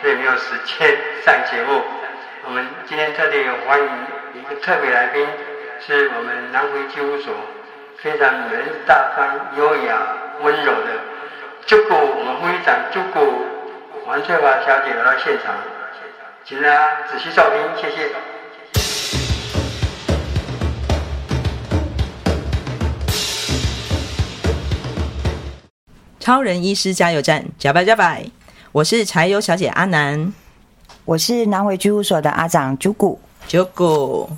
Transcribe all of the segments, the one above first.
所以没有时间上节目。我们今天特别有欢迎一个特别来宾，是我们南回居护所非常人大方、优雅、温柔的朱古，我们护理长朱古王翠华小姐来到现场，请大家仔细收听，谢谢。超人医师加油站，加拜加拜！我是柴油小姐阿南，我是南回居务所的阿长啾古啾古。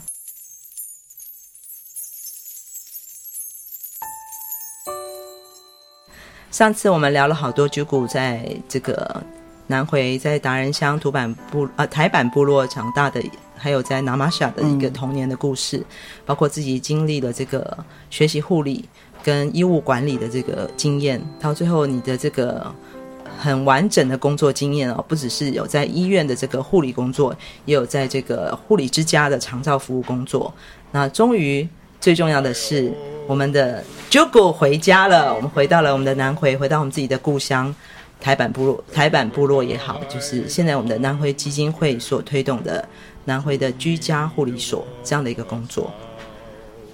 上次我们聊了好多啾古在这个南回在达人乡土坂部啊台版部落长大的，还有在那玛夏的一个童年的故事，嗯、包括自己经历了这个学习护理。跟医务管理的这个经验，到最后你的这个很完整的工作经验哦，不只是有在医院的这个护理工作，也有在这个护理之家的长照服务工作。那终于最重要的是，我们的 Jugo 回家了，我们回到了我们的南回，回到我们自己的故乡台版部落。台版部落也好，就是现在我们的南回基金会所推动的南回的居家护理所这样的一个工作。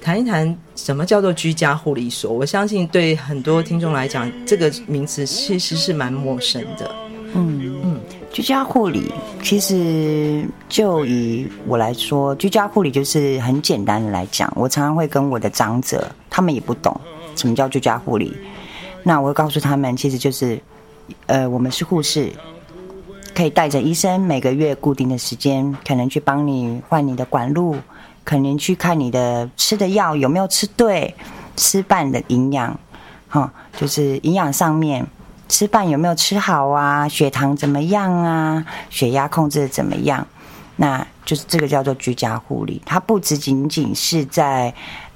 谈一谈什么叫做居家护理所？我相信对很多听众来讲，这个名词其实是蛮陌生的。嗯嗯，居家护理其实就以我来说，居家护理就是很简单的来讲，我常常会跟我的长者，他们也不懂什么叫居家护理，那我会告诉他们，其实就是，呃，我们是护士，可以带着医生每个月固定的时间，可能去帮你换你的管路。可能去看你的吃的药有没有吃对，吃饭的营养，哈，就是营养上面吃饭有没有吃好啊，血糖怎么样啊，血压控制的怎么样，那就是这个叫做居家护理，它不只仅仅是在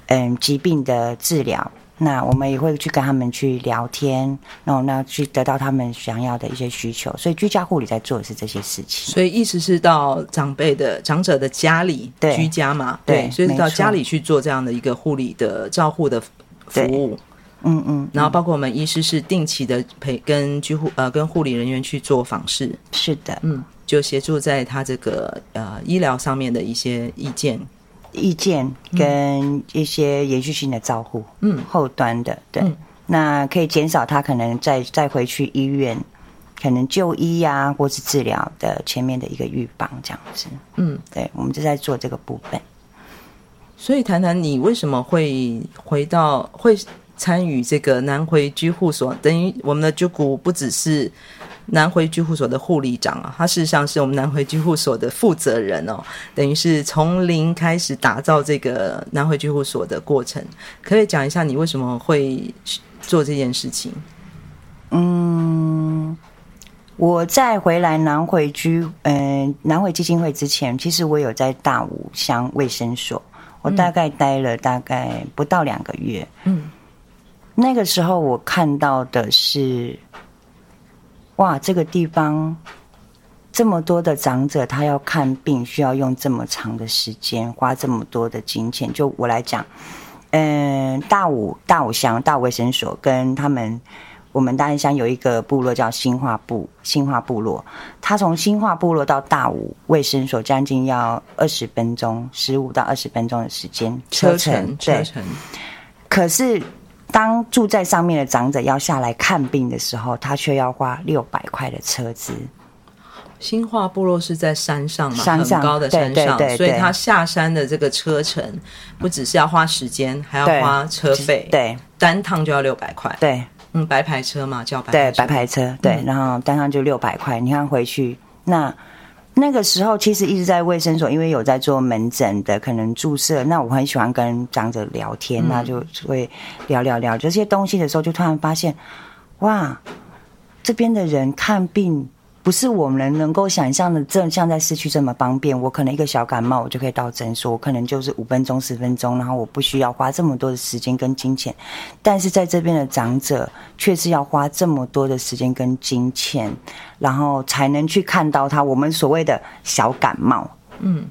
嗯疾病的治疗。那我们也会去跟他们去聊天，然后那去得到他们想要的一些需求。所以居家护理在做的是这些事情。所以意思是到长辈的长者的家里对居家嘛？对，对，所以到家里去做这样的一个护理的照护的服务。嗯嗯。然后包括我们医师是定期的陪跟居护呃跟护理人员去做访视。是的，嗯，就协助在他这个呃医疗上面的一些意见。意见跟一些延续性的照护，嗯，后端的对，嗯、那可以减少他可能再再回去医院，可能就医呀、啊，或是治疗的前面的一个预防这样子，嗯，对，我们就在做这个部分。所以谈谈你为什么会回到会参与这个南回居护所？等于我们的居谷不只是。南回居护所的护理长啊，他事实上是我们南回居护所的负责人哦，等于是从零开始打造这个南回居护所的过程，可以讲一下你为什么会做这件事情？嗯，我在回来南回居，嗯、呃，南回基金会之前，其实我有在大武乡卫生所，我大概待了大概不到两个月，嗯，那个时候我看到的是。哇，这个地方这么多的长者，他要看病需要用这么长的时间，花这么多的金钱。就我来讲，嗯，大武大武乡大武卫生所跟他们，我们大安乡有一个部落叫新化部新化部落，他从新化部落到大武卫生所将近要二十分钟，十五到二十分钟的时间车程，车程。可是。当住在上面的长者要下来看病的时候，他却要花六百块的车资。新化部落是在山上嘛，山上很高的山上，对对对对所以他下山的这个车程不只是要花时间，还要花车费，对，单趟就要六百块，对，嗯，白牌车嘛，叫白牌对车白牌车，对，然后单趟就六百块，你看回去那。那个时候其实一直在卫生所，因为有在做门诊的，可能注射。那我很喜欢跟长者聊天，那就会聊聊聊这些东西的时候，就突然发现，哇，这边的人看病。不是我们能够想象的，这像在市区这么方便。我可能一个小感冒，我就可以到诊所，我可能就是五分钟、十分钟，然后我不需要花这么多的时间跟金钱。但是在这边的长者，却是要花这么多的时间跟金钱，然后才能去看到他。我们所谓的小感冒，嗯，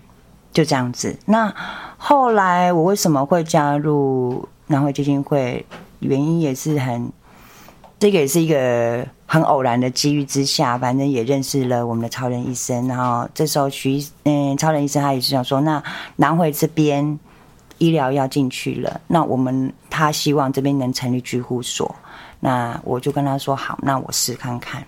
就这样子。那后来我为什么会加入南汇基金会？原因也是很，这个也是一个。很偶然的机遇之下，反正也认识了我们的超人医生。然后这时候徐嗯，超人医生他也是想说，那南回这边医疗要进去了，那我们他希望这边能成立居护所。那我就跟他说好，那我试看看。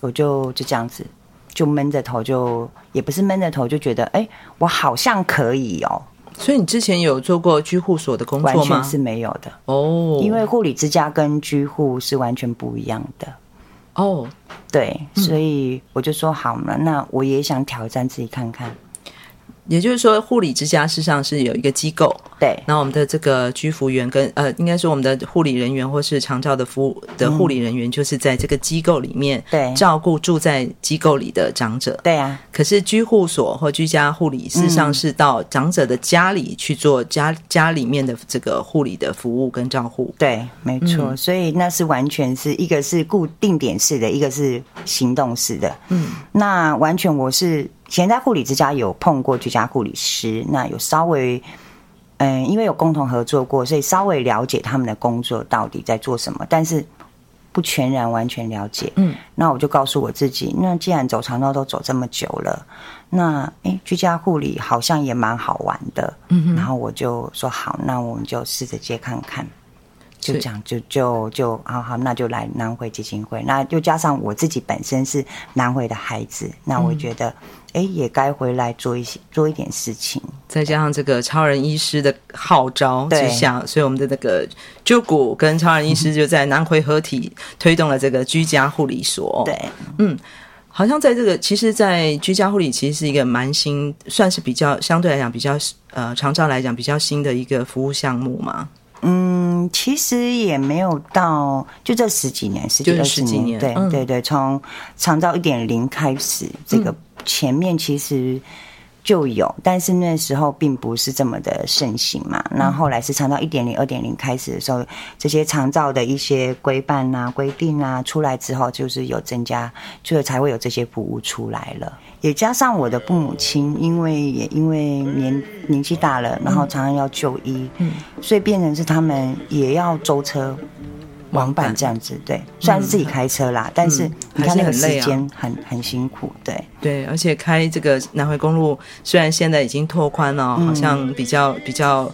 我就就这样子，就闷着头就，就也不是闷着头，就觉得哎，我好像可以哦。所以你之前有做过居护所的工作吗？完全是没有的哦，因为护理之家跟居护是完全不一样的。哦，oh, 对，所以我就说好了，嗯、那我也想挑战自己看看。也就是说，护理之家事实上是有一个机构，对。然后我们的这个居服员跟呃，应该说我们的护理人员或是长照的服务的护理人员，就是在这个机构里面对照顾住在机构里的长者。对啊。可是居护所或居家护理事实上是到长者的家里去做家家里面的这个护理的服务跟照护。对，没错。嗯、所以那是完全是一个是固定点式的，一个是行动式的。嗯，那完全我是。以前在护理之家有碰过居家护理师，那有稍微，嗯，因为有共同合作过，所以稍微了解他们的工作到底在做什么，但是不全然完全了解。嗯，那我就告诉我自己，那既然走长道都走这么久了，那诶，居家护理好像也蛮好玩的。嗯，然后我就说好，那我们就试着接看看。就这样，就就就好好，那就来南回基金会。那又加上我自己本身是南回的孩子，那我觉得，哎、嗯，也该回来做一些做一点事情。再加上这个超人医师的号召之下，所以我们的那个 Jugo 跟超人医师就在南回合体推动了这个居家护理所。对，嗯，好像在这个，其实，在居家护理其实是一个蛮新，算是比较相对来讲比较呃长照来讲比较新的一个服务项目嘛。嗯，其实也没有到，就这十几年，十几二十年，年对、嗯、对对，从长照一点零开始，这个前面其实就有，但是那时候并不是这么的盛行嘛。那后，后来是长照一点零、二点零开始的时候，这些长照的一些规范啊、规定啊出来之后，就是有增加，就才会有这些服务出来了。也加上我的父母亲，因为也因为年年纪大了，然后常常要就医，嗯，所以变成是他们也要舟车往返这样子。对，虽然是自己开车啦，但是你看那个时间很很辛苦。对对，而且开这个南回公路，虽然现在已经拓宽了，好像比较比较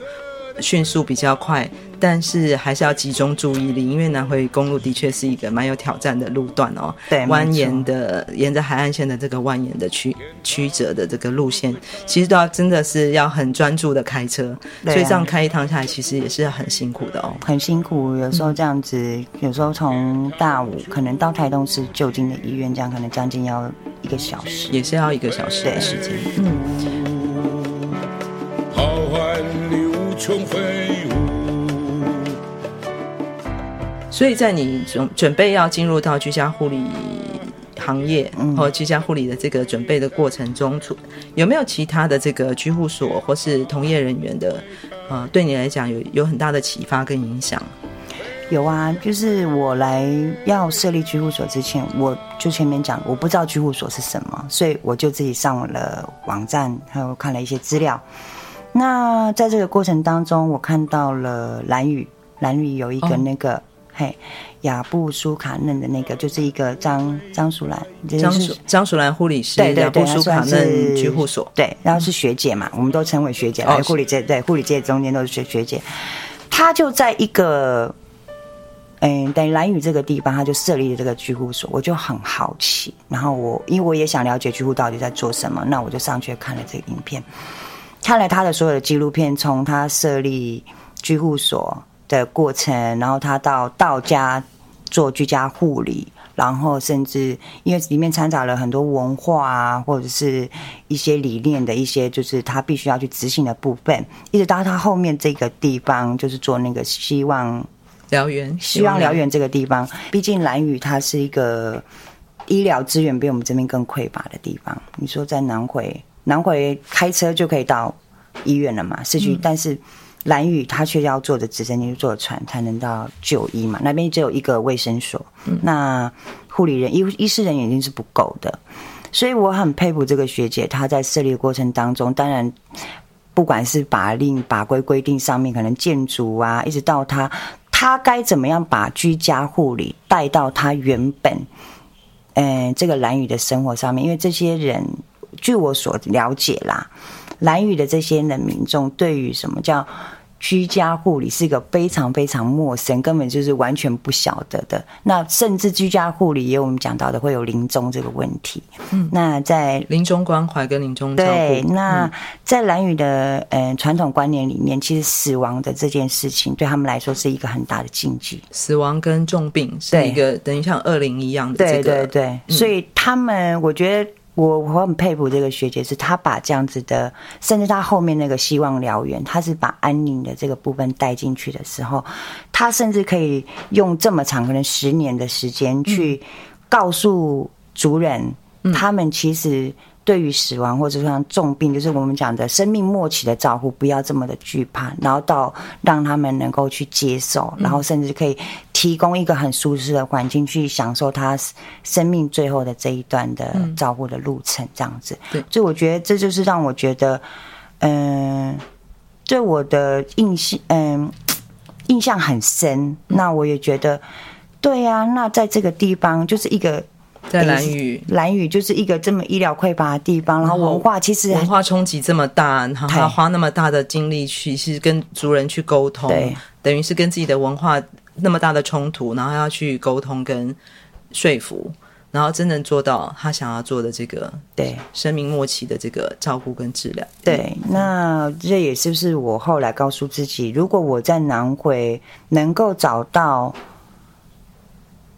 迅速，比较快。但是还是要集中注意力，因为南回公路的确是一个蛮有挑战的路段哦。对，蜿蜒的沿着海岸线的这个蜿蜒的曲曲折的这个路线，其实都要真的是要很专注的开车，啊、所以这样开一趟下来，其实也是很辛苦的哦。很辛苦，有时候这样子，嗯、有时候从大武可能到台东市就近的医院，这样可能将近要一个小时，也是要一个小时的时间。嗯。所以在你准准备要进入到居家护理行业，嗯、或居家护理的这个准备的过程中，有没有其他的这个居护所或是同业人员的，呃，对你来讲有有很大的启发跟影响？有啊，就是我来要设立居护所之前，我就前面讲，我不知道居护所是什么，所以我就自己上了网站，还有看了一些资料。那在这个过程当中，我看到了蓝宇，蓝宇有一个那个。哦嘿，雅布苏卡嫩的那个就是一个张张淑兰，张淑张淑兰护理师，对对对，雅布苏卡嫩居护所，对，然后是学姐嘛，我们都称为学姐，来护理界对护理界中间都是学学姐，她就在一个嗯，等于兰屿这个地方，他就设立了这个居护所，我就很好奇。然后我因为我也想了解居护到底在做什么，那我就上去看了这个影片，看了他的所有的纪录片，从他设立居护所的过程，然后他到到家做居家护理。然后甚至因为里面掺杂了很多文化啊，或者是一些理念的一些，就是他必须要去执行的部分，一直到他后面这个地方，就是做那个希望燎原，希望燎原这个地方，毕竟兰屿它是一个医疗资源比我们这边更匮乏的地方。你说在南回，南回开车就可以到医院了嘛，市区，嗯、但是。蓝屿他却要坐着直升机、坐船才能到就医嘛，那边只有一个卫生所，嗯、那护理人、医医师人员已经是不够的，所以我很佩服这个学姐，她在设立的过程当中，当然不管是法令、法规规定上面，可能建筑啊，一直到她，她该怎么样把居家护理带到她原本，嗯、呃，这个蓝宇的生活上面，因为这些人，据我所了解啦。兰屿的这些人民众对于什么叫居家护理是一个非常非常陌生，根本就是完全不晓得的。那甚至居家护理也有我们讲到的会有临终这个问题。嗯，那在临终关怀跟临终对，那在兰屿的呃传统观念里面，其实死亡的这件事情对他们来说是一个很大的禁忌。死亡跟重病是一个等于像恶灵一样的这个，对对对，嗯，所以他们我觉得。我我很佩服这个学姐，是她把这样子的，甚至她后面那个希望燎原，她是把安宁的这个部分带进去的时候，她甚至可以用这么长，可能十年的时间去告诉族人，他们其实。对于死亡或者像重病，就是我们讲的生命末期的照顾，不要这么的惧怕，然后到让他们能够去接受，然后甚至可以提供一个很舒适的环境去享受他生命最后的这一段的照顾的路程，这样子。对，所以我觉得这就是让我觉得，嗯，对我的印象，嗯，印象很深。那我也觉得，对呀，那在这个地方就是一个。在蓝屿，蓝屿就是一个这么医疗匮乏的地方，然后文化其实文化冲击这么大，然后他花那么大的精力去，是跟族人去沟通，等于是跟自己的文化那么大的冲突，然后要去沟通跟说服，然后真正做到他想要做的这个，对，生命末期的这个照顾跟治疗。对，那这也是不是我后来告诉自己，如果我在南回能够找到。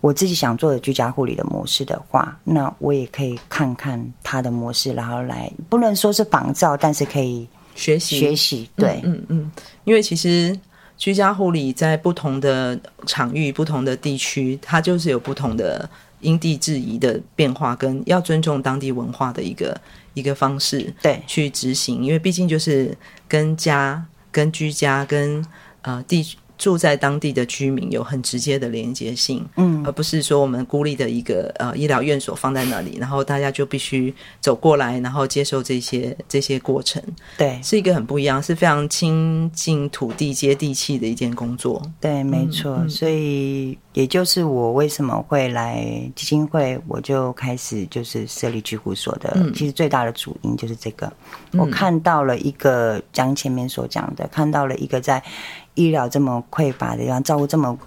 我自己想做的居家护理的模式的话，那我也可以看看他的模式，然后来不能说是仿照，但是可以学习学习。对，嗯嗯，嗯，因为其实居家护理在不同的场域、不同的地区，它就是有不同的因地制宜的变化，跟要尊重当地文化的一个一个方式，对，去执行。因为毕竟就是跟家、跟居家、跟呃地区。住在当地的居民有很直接的连接性，嗯，而不是说我们孤立的一个呃医疗院所放在那里，然后大家就必须走过来，然后接受这些这些过程，对，是一个很不一样，是非常亲近土地、接地气的一件工作。对，没错，嗯，所以也就是我为什么会来基金会，我就开始就是设立居护所的，嗯，其实最大的主因就是这个，我看到了一个讲前面所讲的，看到了一个在。医疗这么匮乏的地方，照顾这么，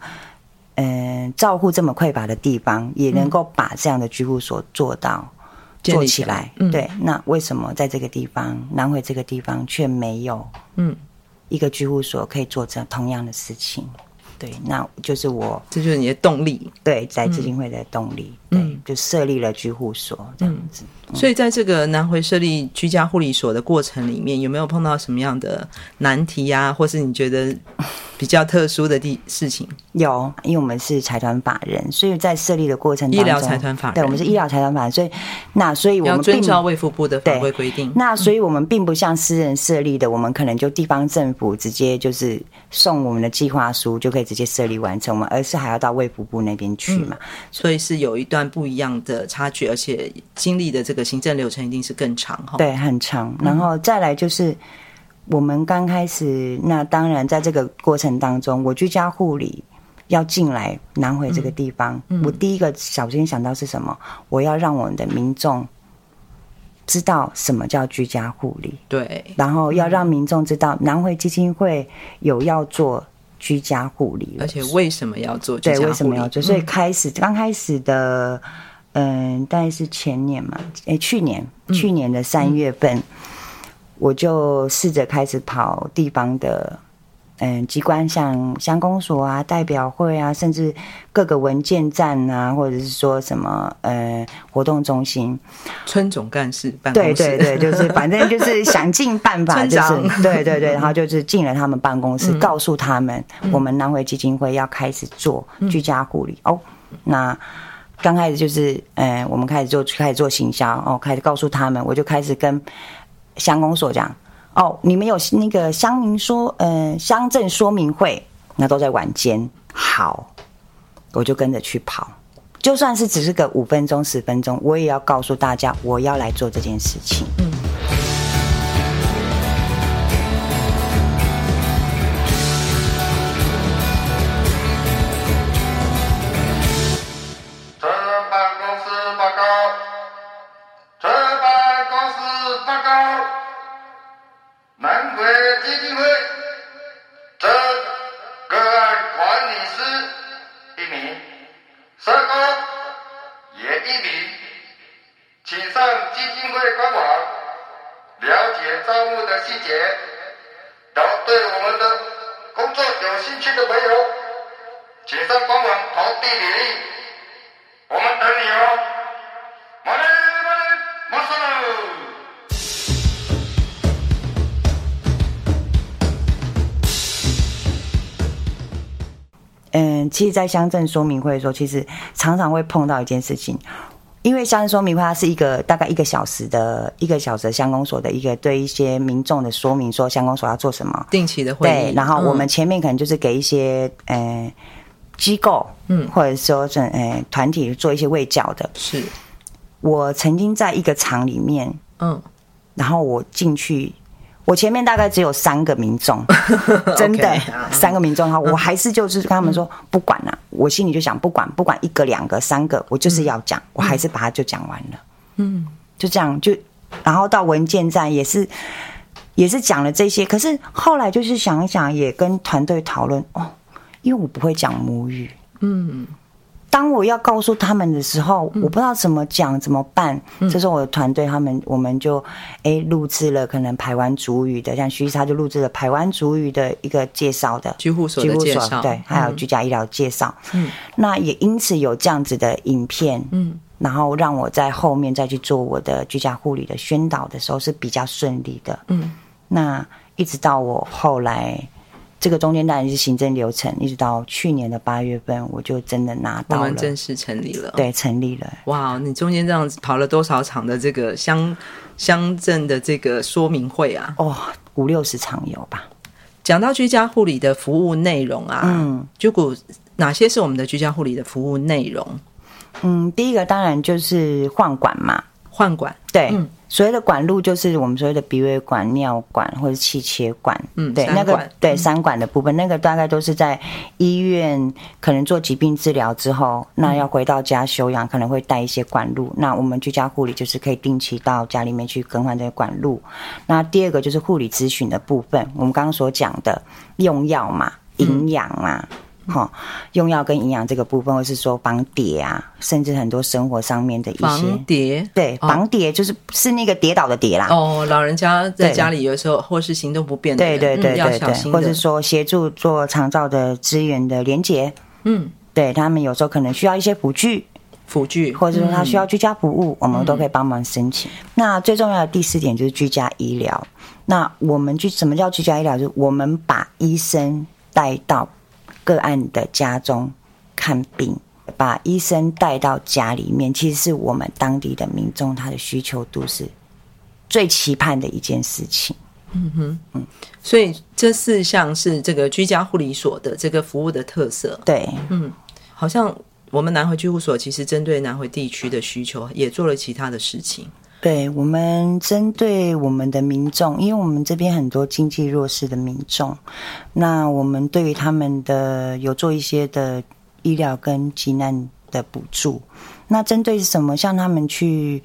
嗯、呃，照顾这么匮乏的地方，也能够把这样的居护所做到、嗯、做起来。嗯、对，那为什么在这个地方，南回这个地方却没有，嗯，一个居护所可以做这同样的事情？对，那就是我，这就是你的动力。对，在基金会的动力，嗯、对，就设立了居护所这样子。嗯、所以，在这个南回设立居家护理所的过程里面，有没有碰到什么样的难题呀、啊？或是你觉得？比较特殊的地事情 有，因为我们是财团法人，所以在设立的过程当中，医疗财团法人，对，我们是医疗财团法人，所以那所以我们要遵照卫福部的法规规定。那所以我们并不像私人设立的，我们可能就地方政府直接就是送我们的计划书就可以直接设立完成，我们而是还要到卫福部那边去嘛、嗯，所以是有一段不一样的差距，而且经历的这个行政流程一定是更长哈。对，很长，然后再来就是。我们刚开始，那当然在这个过程当中，我居家护理要进来南回这个地方，嗯。嗯、我第一个首先想到是什么？我要让我们的民众知道什么叫居家护理，对，然后要让民众知道南回基金会有要做居家护理了。而且为什么要做居家护理？对，为什么要做？所以开始、嗯、刚开始的，嗯、呃，大概是前年嘛，哎，去年，嗯、去年的三月份，嗯、我就试着开始跑地方的。嗯，机关像乡公所啊、代表会啊，甚至各个文件站啊，或者是说什么呃活动中心、村总干事办公室，对对对，就是反正就是想尽办法，就是对对对，然后就是进了他们办公室，嗯、告诉他们我们南回基金会要开始做居家护理、嗯、哦。那刚开始就是嗯，我们开始做开始做行销哦，开始告诉他们，我就开始跟乡公所讲。哦，你们有那个乡民说，呃，乡镇说明会，那都在晚间。好，我就跟着去跑，就算是只是个五分钟、十分钟，我也要告诉大家，我要来做这件事情。嗯。细节，然后对我们的工作有兴趣的朋友，请上官网投递履历，我们等你哦。嗯，其实，在乡镇说明会的时候，其实常常会碰到一件事情，因为乡镇说明会它是一个大概一个小时的一个小时的乡公所的一个对一些民众的说明，说乡公所要做什么定期的会议。对，然后我们前面可能就是给一些呃机构，嗯，或者说是呃团体做一些卫教的。是，我曾经在一个厂里面，嗯，然后我进去。我前面大概只有三个民众，真的 Okay. 三个民众哈，我还是就是跟他们说不管了，我心里就想不管不管一个两个三个，我就是要讲，我还是把它就讲完了，嗯，就这样就，然后到文件站也是也是讲了这些，可是后来就是想一想，也跟团队讨论哦，因为我不会讲母语，嗯。当我要告诉他们的时候，我不知道怎么讲怎么办。嗯、这时候我的团队他们，我们就哎录制了可能台湾主语的，像徐医师他就录制了台湾主语的一个介绍的居护所的介绍，对，还有居家医疗介绍。嗯，那也因此有这样子的影片，嗯，然后让我在后面再去做我的居家护理的宣导的时候是比较顺利的。嗯，那一直到我后来。这个中间当然是行政流程，一直到去年的八月份，我就真的拿到了，我们正式成立了。对，成立了。哇，你中间这样子跑了多少场的这个乡乡镇的这个说明会啊？哦，五六十场有吧。讲到居家护理的服务内容啊，嗯，就古哪些是我们的居家护理的服务内容？嗯，第一个当然就是换管嘛，换管，对。嗯所谓的管路就是我们所谓的鼻胃管、尿管或者气切管，嗯，对，那个对三管的部分，那个大概都是在医院可能做疾病治疗之后，那要回到家休养，可能会带一些管路。那我们居家护理就是可以定期到家里面去更换这些管路。那第二个就是护理咨询的部分，我们刚刚所讲的用药嘛、营养嘛。哈，用药跟营养这个部分，或是说绑碟啊，甚至很多生活上面的一些绑碟，对，绑碟就是是那个跌倒的跌啦。哦，老人家在家里有时候或是行动不便的，对对对对对，或者说协助做长照的资源的连结，嗯，对他们有时候可能需要一些辅具，辅具，或者说他需要居家服务，我们都可以帮忙申请。那最重要的第四点就是居家医疗。那我们居什么叫居家医疗？就是我们把医生带到。个案的家中看病，把医生带到家里面，其实是我们当地的民众他的需求度是最期盼的一件事情。嗯哼，嗯，所以这四项是这个居家护理所的这个服务的特色。对，嗯，好像我们南回居护所其实针对南回地区的需求，也做了其他的事情。对，我们针对我们的民众，因为我们这边很多经济弱势的民众，那我们对于他们的有做一些的医疗跟急难的补助。那针对什么，像他们去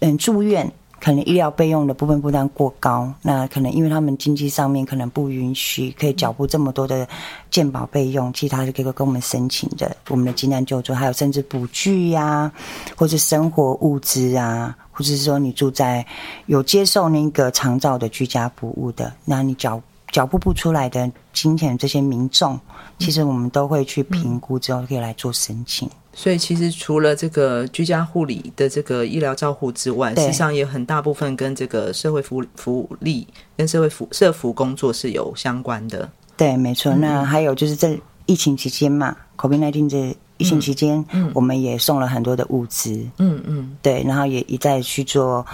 嗯住院，可能医疗备用的部分负担过高，那可能因为他们经济上面可能不允许可以缴付这么多的健保备用，其他是可以跟我们申请的，我们的急难救助，还有甚至补具呀、或者生活物资啊，或者是说你住在有接受那个长照的居家服务的，那你缴缴付不出来的金钱，这些民众，其实我们都会去评估之后可以来做申请。所以其实除了这个居家护理的这个医疗照护之外，实际上也很大部分跟这个社会福福利跟社会福社福工作是有相关的。对，没错。那还有就是在疫情期间嘛，COVID-19 这疫情期间，嗯，我们也送了很多的物资，嗯嗯，对，然后也一再去做。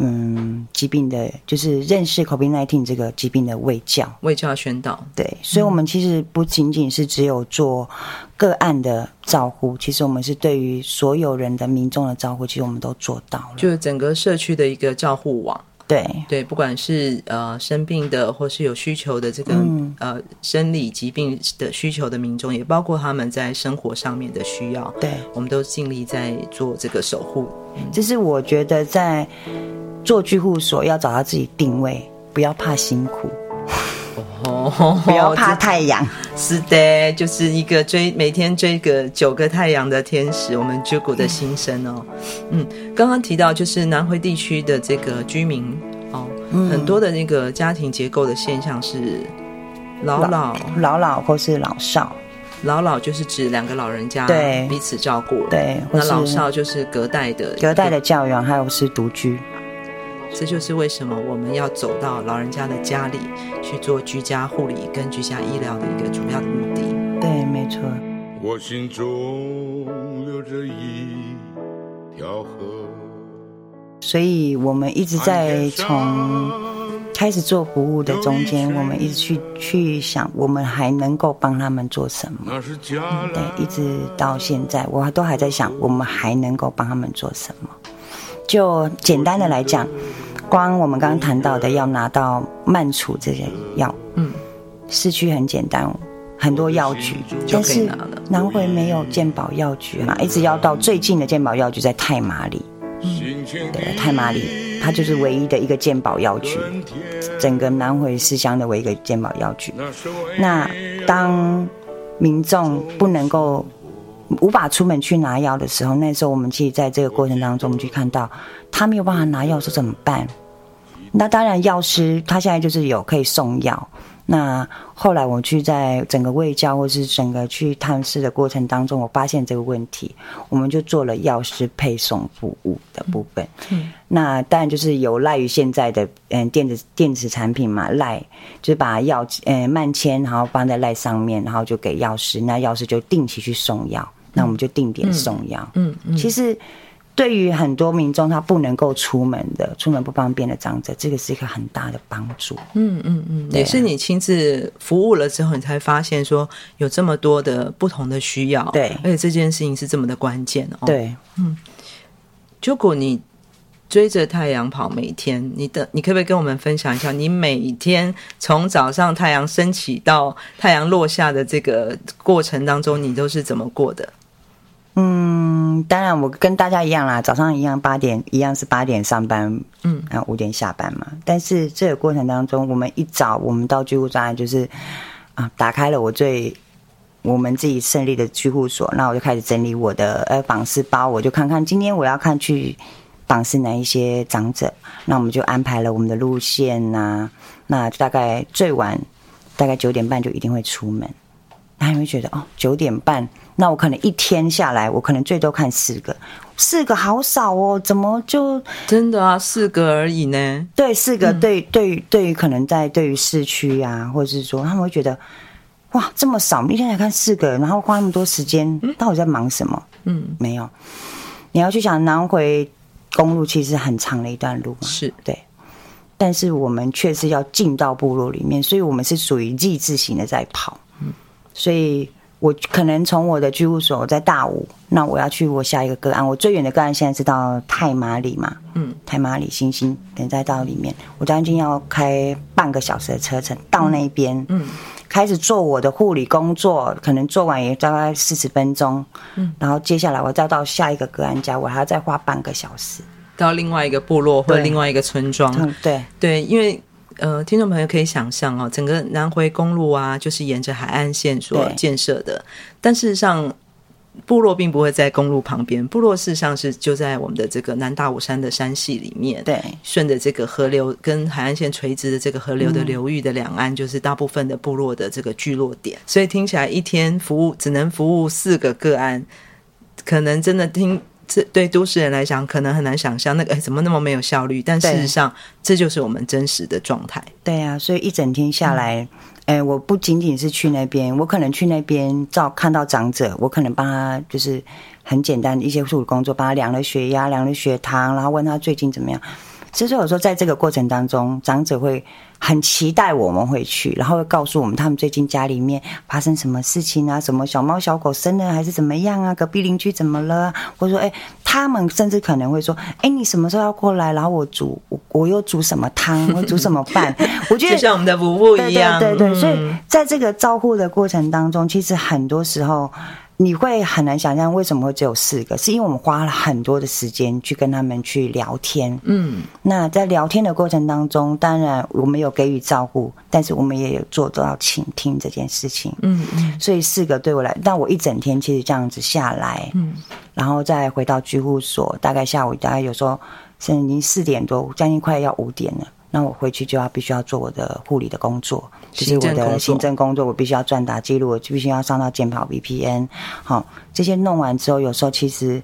嗯，疾病的，就是认识 COVID-19 这个疾病的卫教、卫教宣导。对，所以，我们其实不仅仅是只有做个案的照护，其实我们是对于所有人的民众的照护，其实我们都做到了，就是整个社区的一个照护网。对对，不管是呃生病的，或是有需求的这个、嗯、呃生理疾病的需求的民众，也包括他们在生活上面的需要。对，我们都尽力在做这个守护。这是我觉得在。做居护所要找到自己定位，不要怕辛苦，哦，不要怕太阳。是的，就是一个追每天追个九个太阳的天使，我们居谷的心声哦。嗯，刚刚提到就是南回地区的这个居民哦，嗯，很多的那个家庭结构的现象是老老老老或是老少，老老就是指两个老人家对彼此照顾，对，那老少就是隔代的隔代的教养，还有是独居。这就是为什么我们要走到老人家的家里去做居家护理跟居家医疗的一个主要的目的。对，没错。我心中流着一条河。所以我们一直在从开始做服务的中间，我们一直去去想，我们还能够帮他们做什么？嗯，对，一直到现在，我都还在想，我们还能够帮他们做什么？就简单的来讲，光我们刚刚谈到的要拿到慢处这些药，嗯，市区很简单，很多药局，但是南回没有健保药局嘛，一直要到最近的健保药局在太麻里，嗯，对，太麻里，它就是唯一的一个健保药局，整个南回市乡的唯一一个健保药局。那当民众不能够。无法出门去拿药的时候，那时候我们其实在这个过程当中，我们去看到他没有办法拿药，说怎么办？那当然，药师他现在就是有可以送药。那后来我去在整个卫教或是整个去探视的过程当中，我发现这个问题，我们就做了药师配送服务的部分。那当然就是有赖于现在的嗯电子电子产品嘛，赖就是把药嗯慢签，然后放在赖上面，然后就给药师，那药师就定期去送药。那我们就定点送药。嗯嗯，其实对于很多民众，他不能够出门的、出门不方便的长者，这个是一个很大的帮助。嗯嗯嗯，也是你亲自服务了之后，你才发现说有这么多的不同的需要。对，而且这件事情是这么的关键哦。对，嗯，如果你追着太阳跑，每天你的，你可不可以跟我们分享一下，你每天从早上太阳升起到太阳落下的这个过程当中，你都是怎么过的？嗯，当然我跟大家一样啦，早上一样八点一样是八点上班，嗯，然后五点下班嘛。但是这个过程当中，我们一早我们到居护站就是啊，打开了我最我们自己胜利的居护所，那我就开始整理我的呃访视包，我就看看今天我要看去访视哪一些长者，那我们就安排了我们的路线呐、啊，那大概最晚大概九点半就一定会出门。那你会觉得哦，九点半。那我可能一天下来，我可能最多看四个，四个好少哦，怎么就真的啊？四个而已呢？对，四个对对于对于可能在对于市区啊，或者是说他们会觉得哇这么少，一天才看四个，然后花那么多时间，到底在忙什么？嗯，没有。你要去想南回公路其实很长的一段路嘛，是对，但是我们却是要进到部落里面，所以我们是属于 Z 字型的在跑，嗯，所以。我可能从我的居务所在大武，那我要去我下一个个案。我最远的个案现在是到太马里嘛，嗯，太马里星星等在到里面，我将近要开半个小时的车程到那边，嗯，开始做我的护理工作，可能做完也大概四十分钟，嗯，然后接下来我再到下一个个案家，我还要再花半个小时，到另外一个部落或者另外一个村庄。嗯，对对，因为呃，听众朋友可以想象哦，整个南回公路啊，就是沿着海岸线所建设的，但事实上。部落并不会在公路旁边，部落事实上是就在我们的这个南大武山的山系里面。对，顺着这个河流跟海岸线垂直的这个河流的流域的两岸，就是大部分的部落的这个聚落点。所以听起来一天服务只能服务四个个案，可能真的听这对都市人来讲，可能很难想象那个哎怎么那么没有效率。但事实上，这就是我们真实的状态。对啊，所以一整天下来。嗯哎，我不仅仅是去那边，我可能去那边照看到长者，我可能帮他就是很简单的一些护理工作，帮他量了血压、量了血糖，然后问他最近怎么样。其实有时候在这个过程当中，长者会。很期待我们会去，然后会告诉我们他们最近家里面发生什么事情啊，什么小猫小狗生了还是怎么样啊，隔壁邻居怎么了？或者说，哎，他们甚至可能会说，哎，你什么时候要过来？然后我煮，我，我又煮什么汤，我煮什么饭？我觉得就像我们的服务一样，对对对，对。所以在这个照顾的过程当中，其实很多时候。你会很难想象为什么会只有四个，是因为我们花了很多的时间去跟他们去聊天。嗯，那在聊天的过程当中，当然我们有给予照顾，但是我们也有做到倾听这件事情。嗯嗯，所以四个对我来，但我一整天其实这样子下来，嗯，然后再回到居护所，大概下午大概有时候现在已经四点多，将近快要五点了。那我回去就要必须要做我的护理的工作，就是我的行政工作，我必须要转达记录，我必须要上到健跑 VPN。好，这些弄完之后，有时候其实，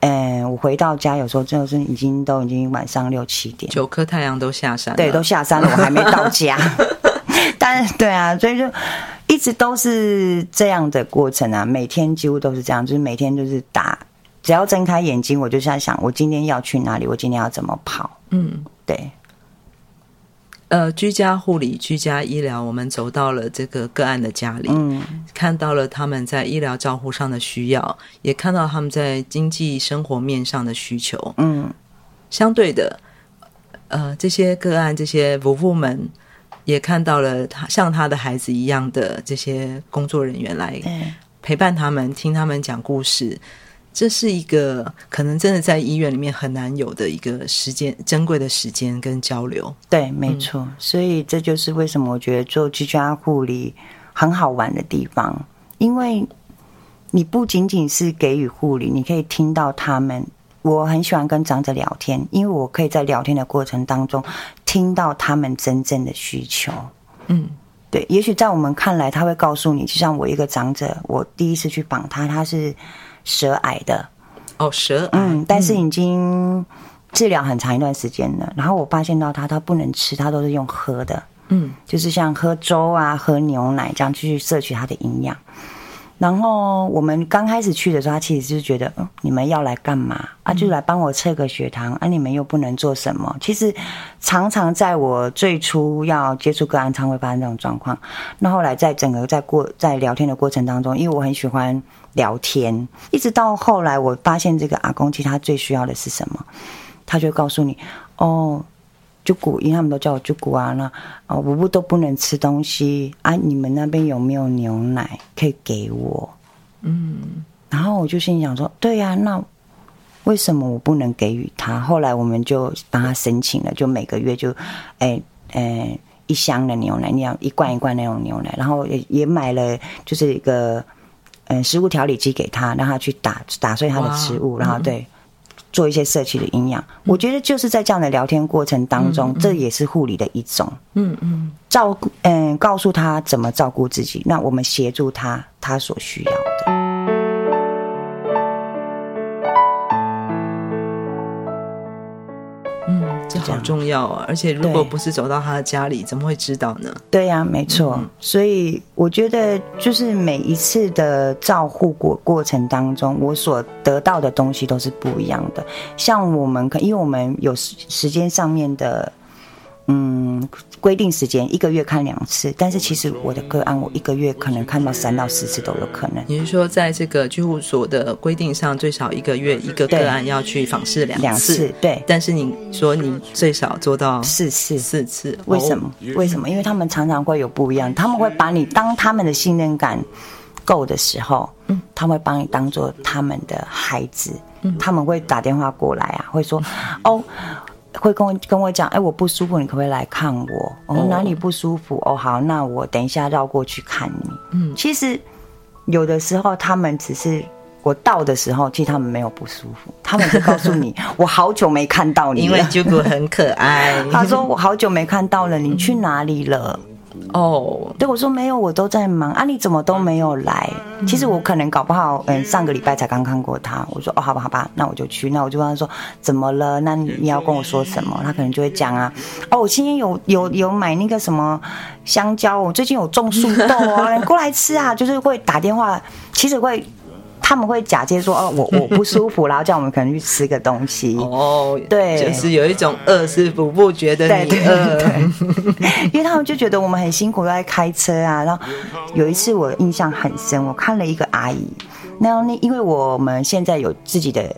嗯、呃，我回到家有时候就是已经都已经晚上六七点，九颗太阳都下山了，对，都下山了，我还没到家。但是，对啊，所以就一直都是这样的过程啊，每天几乎都是这样，就是每天就是打，只要睁开眼睛，我就在想，我今天要去哪里，我今天要怎么跑？嗯，对。呃，居家护理、居家医疗，我们走到了这个个案的家里，嗯，看到了他们在医疗照护上的需要，也看到他们在经济生活面上的需求，嗯，相对的，呃，这些个案、这些夫妇们也看到了他像他的孩子一样的这些工作人员来陪伴他们，听他们讲故事。这是一个可能真的在医院里面很难有的一个时间，珍贵的时间跟交流。对，没错。嗯。所以这就是为什么我觉得做居家护理很好玩的地方，因为你不仅仅是给予护理，你可以听到他们。我很喜欢跟长者聊天，因为我可以在聊天的过程当中听到他们真正的需求。嗯，对。也许在我们看来，他会告诉你，就像我一个长者，我第一次去绑他，他是。舌癌的哦，舌癌，嗯，但是已经治疗很长一段时间了。然后我发现到他，他不能吃，他都是用喝的，嗯，就是像喝粥啊、喝牛奶这样去摄取他的营养。然后我们刚开始去的时候，他其实就是觉得，嗯，你们要来干嘛啊？就来帮我测个血糖啊？你们又不能做什么？其实常常在我最初要接触个案，常会发生这种状况。那后来在整个在过在聊天的过程当中，因为我很喜欢聊天，一直到后来我发现这个阿公其实他最需要的是什么，他就告诉你哦。猪骨，因为他们都叫我猪骨啊。那啊，我不都不能吃东西啊？你们那边有没有牛奶可以给我？嗯，然后我就心想说，对呀、那为什么我不能给予他？后来我们就帮他申请了，就每个月就，哎哎，一箱的牛奶，那样一罐一罐那种牛奶，然后也也买了，就是一个嗯食物调理机给他，让他去打打碎他的食物，然后对。嗯做一些社区的营养，我觉得就是在这样的聊天过程当中，嗯、这也是护理的一种。嗯嗯，照顾嗯，告诉他怎么照顾自己，那我们协助他他所需要的。好重要啊！而且如果不是走到他的家里，怎么会知道呢？对呀、啊，没错。嗯、所以我觉得，就是每一次的照护过过程当中，我所得到的东西都是不一样的。像我们可，因为我们有时时间上面的。嗯，规定时间一个月看两次，但是其实我的个案，我一个月可能看到三到四次都有可能。你是说，在这个居护所的规定上，最少一个月一个个案要去访视两次？两次，对。但是你说你最少做到四次，四次，为什么？为什么？因为他们常常会有不一样，他们会把你当他们的信任感够的时候，嗯，他们会帮你当做他们的孩子，嗯，他们会打电话过来啊，会说，哦，会跟我跟我讲，哎，我不舒服，你可不可以来看我？哦，哪里不舒服？哦，好，那我等一下绕过去看你。嗯，其实有的时候他们只是。我到的时候，其实他们没有不舒服，他们是告诉你，我好久没看到你了，因为 Jugo 很可爱。他说我好久没看到了，你去哪里了？哦，对，我说没有，我都在忙啊，你怎么都没有来？其实我可能搞不好，嗯，上个礼拜才刚看过他。我说哦，好吧，好吧，那我就去。那我就问他说怎么了？那你要跟我说什么？他可能就会讲啊，哦，我今天有有有买那个什么香蕉，我最近有种树豆啊，你 过来吃啊，就是会打电话，其实会。他们会假借说哦，我 我不舒服，然后叫我们可能去吃个东西哦，对，就是有一种饿是不不觉得你饿，对对对，因为他们就觉得我们很辛苦在开车啊。然后有一次我印象很深，我看了一个阿姨，那那因为我们现在有自己的。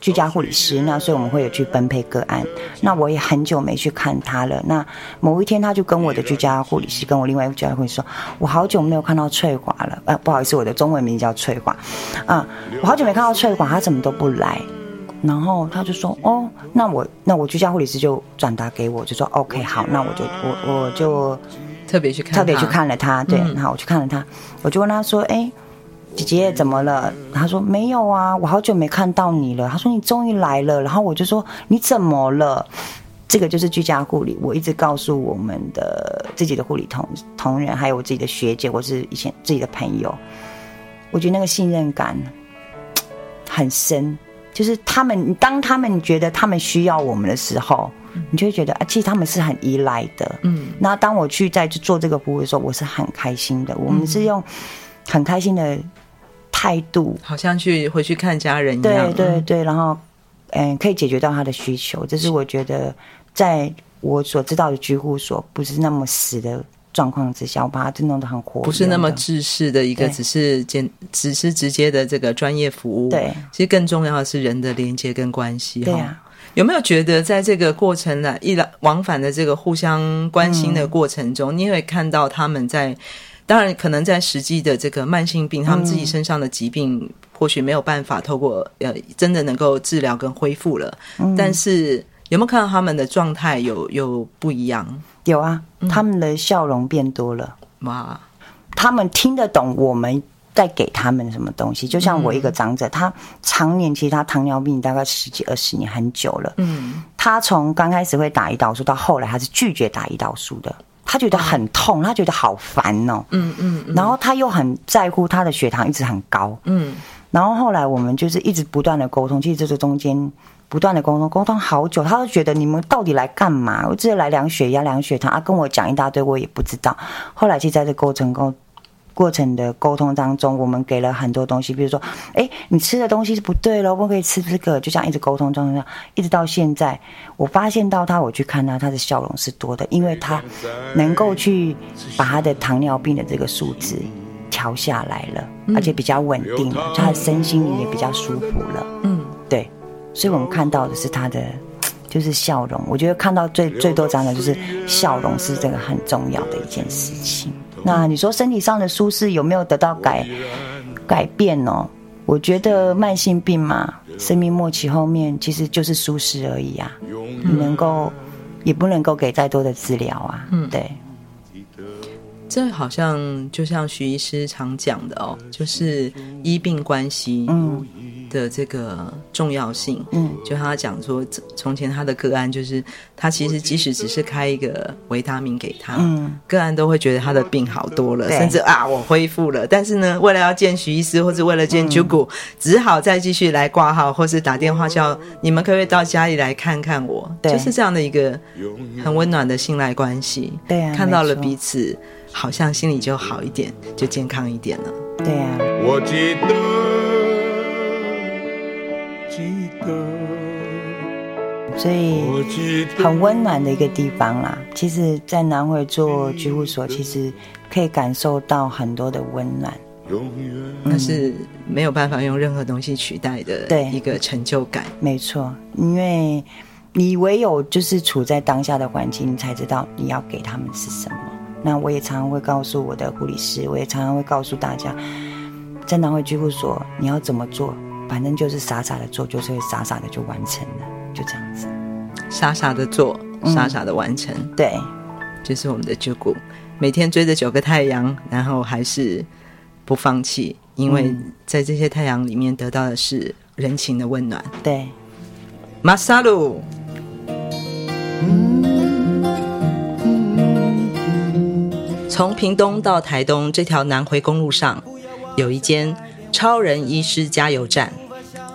居家护理师，那所以我们会有去分配个案。那我也很久没去看他了。那某一天，他就跟我的居家护理师，跟我另外一个居家护理师说：“我好久没有看到翠华了。”呃，不好意思，我的中文名叫翠华。啊，我好久没看到翠华，他怎么都不来。然后他就说：“哦，那我那我居家护理师就转达给我，就说 OK，好，那我就我我就特别去看特别去看了他。对，然后我去看了他，我就问他说：哎。”姐姐怎么了？他说没有啊，我好久没看到你了。他说你终于来了，然后我就说你怎么了？这个就是居家护理，我一直告诉我们的自己的护理同同仁，还有我自己的学姐，或是以前自己的朋友，我觉得那个信任感很深，就是他们当他们觉得他们需要我们的时候，你就会觉得啊，其实他们是很依赖的。嗯，那当我去再去做这个服务的时候，我是很开心的。我们是用很开心的。态度。好像去回去看家人一样，对对对，然后嗯，可以解决到他的需求，这是我觉得在我所知道的居护所不是那么死的状况之下，我把它弄得很活，不是那么制式的一个，只是简只是直接的这个专业服务。对，其实更重要的是人的连接跟关系。对啊，有没有觉得在这个过程呢，一来往返的这个互相关心的过程中，嗯、你也会看到他们在。当然，可能在实际的这个慢性病，他们自己身上的疾病，或许没有办法透过呃，真的能够治疗跟恢复了。但是有没有看到他们的状态有有不一样？有啊，他们的笑容变多了。哇，他们听得懂我们在给他们什么东西。就像我一个长者，他常年其实他糖尿病大概十几二十年很久了。嗯，他从刚开始会打胰岛素，到后来他是拒绝打胰岛素的。他觉得很痛，他觉得好烦哦。嗯嗯，然后他又很在乎他的血糖一直很高。嗯，然后后来我们就是一直不断的沟通，其实这是中间不断的沟通，沟通好久，他都觉得你们到底来干嘛？我只是来量血压、量血糖，啊，跟我讲一大堆，我也不知道。后来其实在这过程中。过程的沟通当中，我们给了很多东西，比如说，哎，你吃的东西是不对了，我可以吃这个，就这样一直沟通中，一直到现在，我发现到他，我去看他，他的笑容是多的，因为他能够去把他的糖尿病的这个数字调下来了，而且比较稳定了，他。的身心灵也比较舒服了。嗯，对，所以我们看到的是他的 就是笑容，我觉得看到最最多张的就是笑容是这个很重要的一件事情。那你说身体上的舒适有没有得到改改变呢？我觉得慢性病嘛，生命末期后面其实就是舒适而已啊。你能够也不能够给再多的治疗啊。嗯，对。这好像就像徐医师常讲的哦，就是医病关系。嗯。的这个重要性，嗯，就他讲说，从前他的个案就是，他其实即使只是开一个维他命给他，嗯，个案都会觉得他的病好多了，甚至啊，我恢复了。但是呢，为了要见徐医师，或者为了见 Jugo，只好再继续来挂号，或是打电话叫你们可不可以到家里来看看我？对，就是这样的一个很温暖的信赖关系。对啊，看到了彼此，好像心里就好一点，就健康一点了。对啊，我记得。所以很温暖的一个地方啦。其实，在南回做居护所，其实可以感受到很多的温暖。那是没有办法用任何东西取代的一个成就感。没错，因为你唯有就是处在当下的环境，你才知道你要给他们是什么。那我也常常会告诉我的护理师，我也常常会告诉大家，在南回居护所你要怎么做，反正就是傻傻的做，就是会傻傻的就完成了，就这样子。傻傻的做，傻傻的完成。嗯、对，就是我们的居谷，每天追着九个太阳，然后还是不放弃，因为在这些太阳里面得到的是人情的温暖。对，马萨鲁。从屏东到台东这条南回公路上，有一间超人医师加油站，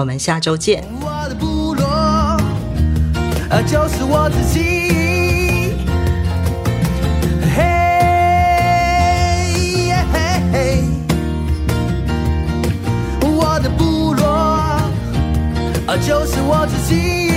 我们下周见。我的部落，就是我自己。嘿，嘿，嘿，我的部落，就是我自己。